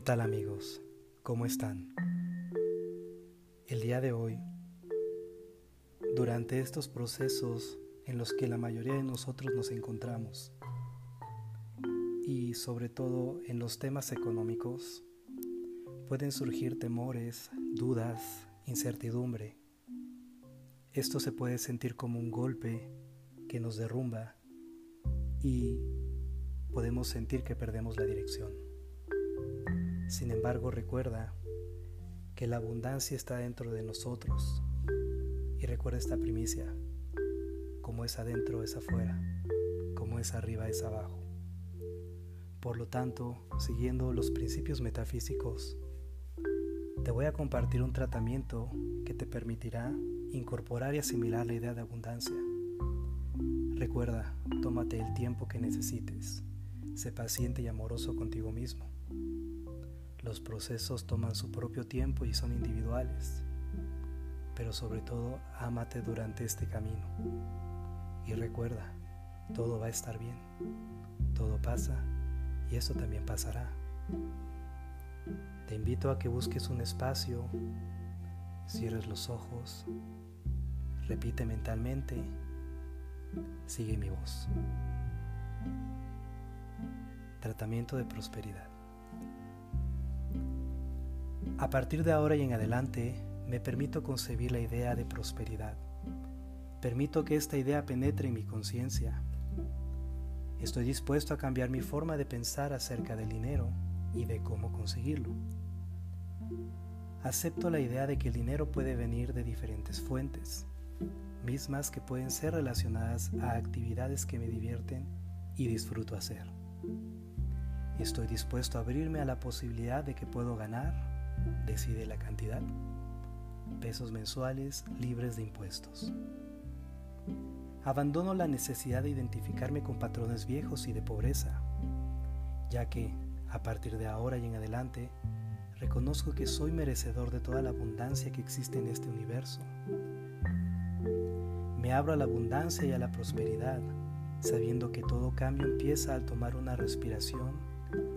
tal amigos? ¿Cómo están? El día de hoy, durante estos procesos en los que la mayoría de nosotros nos encontramos, y sobre todo en los temas económicos, pueden surgir temores, dudas, incertidumbre. Esto se puede sentir como un golpe que nos derrumba y podemos sentir que perdemos la dirección. Sin embargo, recuerda que la abundancia está dentro de nosotros. Y recuerda esta primicia, como es adentro es afuera, como es arriba es abajo. Por lo tanto, siguiendo los principios metafísicos, te voy a compartir un tratamiento que te permitirá incorporar y asimilar la idea de abundancia. Recuerda, tómate el tiempo que necesites. Sé paciente y amoroso contigo mismo. Los procesos toman su propio tiempo y son individuales, pero sobre todo ámate durante este camino. Y recuerda, todo va a estar bien, todo pasa y eso también pasará. Te invito a que busques un espacio, cierres los ojos, repite mentalmente, sigue mi voz. Tratamiento de prosperidad. A partir de ahora y en adelante, me permito concebir la idea de prosperidad. Permito que esta idea penetre en mi conciencia. Estoy dispuesto a cambiar mi forma de pensar acerca del dinero y de cómo conseguirlo. Acepto la idea de que el dinero puede venir de diferentes fuentes, mismas que pueden ser relacionadas a actividades que me divierten y disfruto hacer. Estoy dispuesto a abrirme a la posibilidad de que puedo ganar decide la cantidad, pesos mensuales libres de impuestos. Abandono la necesidad de identificarme con patrones viejos y de pobreza, ya que, a partir de ahora y en adelante, reconozco que soy merecedor de toda la abundancia que existe en este universo. Me abro a la abundancia y a la prosperidad, sabiendo que todo cambio empieza al tomar una respiración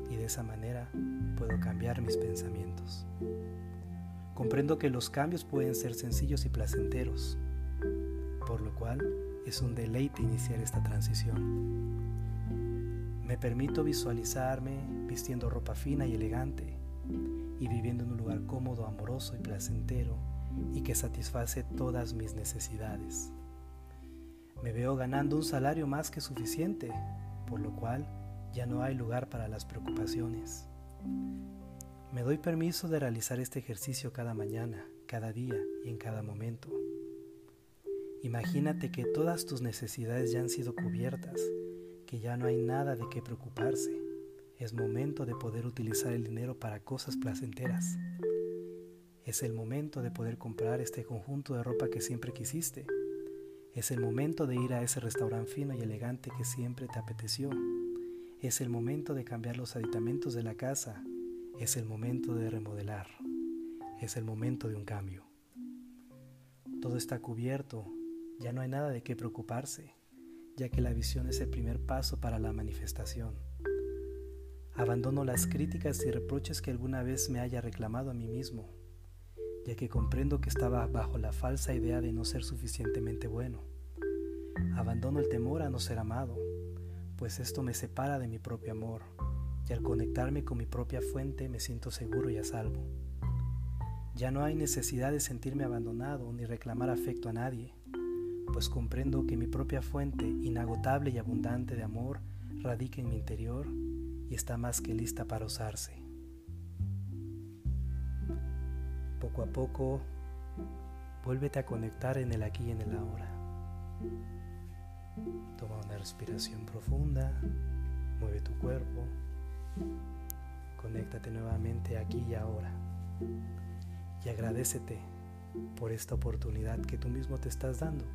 y de esa manera puedo cambiar mis pensamientos. Comprendo que los cambios pueden ser sencillos y placenteros, por lo cual es un deleite iniciar esta transición. Me permito visualizarme vistiendo ropa fina y elegante y viviendo en un lugar cómodo, amoroso y placentero y que satisface todas mis necesidades. Me veo ganando un salario más que suficiente, por lo cual ya no hay lugar para las preocupaciones. Me doy permiso de realizar este ejercicio cada mañana, cada día y en cada momento. Imagínate que todas tus necesidades ya han sido cubiertas, que ya no hay nada de qué preocuparse. Es momento de poder utilizar el dinero para cosas placenteras. Es el momento de poder comprar este conjunto de ropa que siempre quisiste. Es el momento de ir a ese restaurante fino y elegante que siempre te apeteció. Es el momento de cambiar los aditamentos de la casa. Es el momento de remodelar. Es el momento de un cambio. Todo está cubierto. Ya no hay nada de qué preocuparse, ya que la visión es el primer paso para la manifestación. Abandono las críticas y reproches que alguna vez me haya reclamado a mí mismo, ya que comprendo que estaba bajo la falsa idea de no ser suficientemente bueno. Abandono el temor a no ser amado, pues esto me separa de mi propio amor, y al conectarme con mi propia fuente me siento seguro y a salvo. Ya no hay necesidad de sentirme abandonado ni reclamar afecto a nadie, pues comprendo que mi propia fuente inagotable y abundante de amor radica en mi interior y está más que lista para usarse. Poco a poco, vuélvete a conectar en el aquí y en el ahora. Toma una respiración profunda, mueve tu cuerpo, conéctate nuevamente aquí y ahora y agradecete por esta oportunidad que tú mismo te estás dando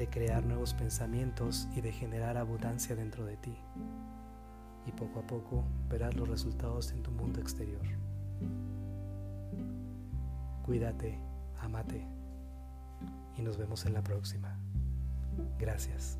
de crear nuevos pensamientos y de generar abundancia dentro de ti. Y poco a poco verás los resultados en tu mundo exterior. Cuídate, amate y nos vemos en la próxima. Gracias.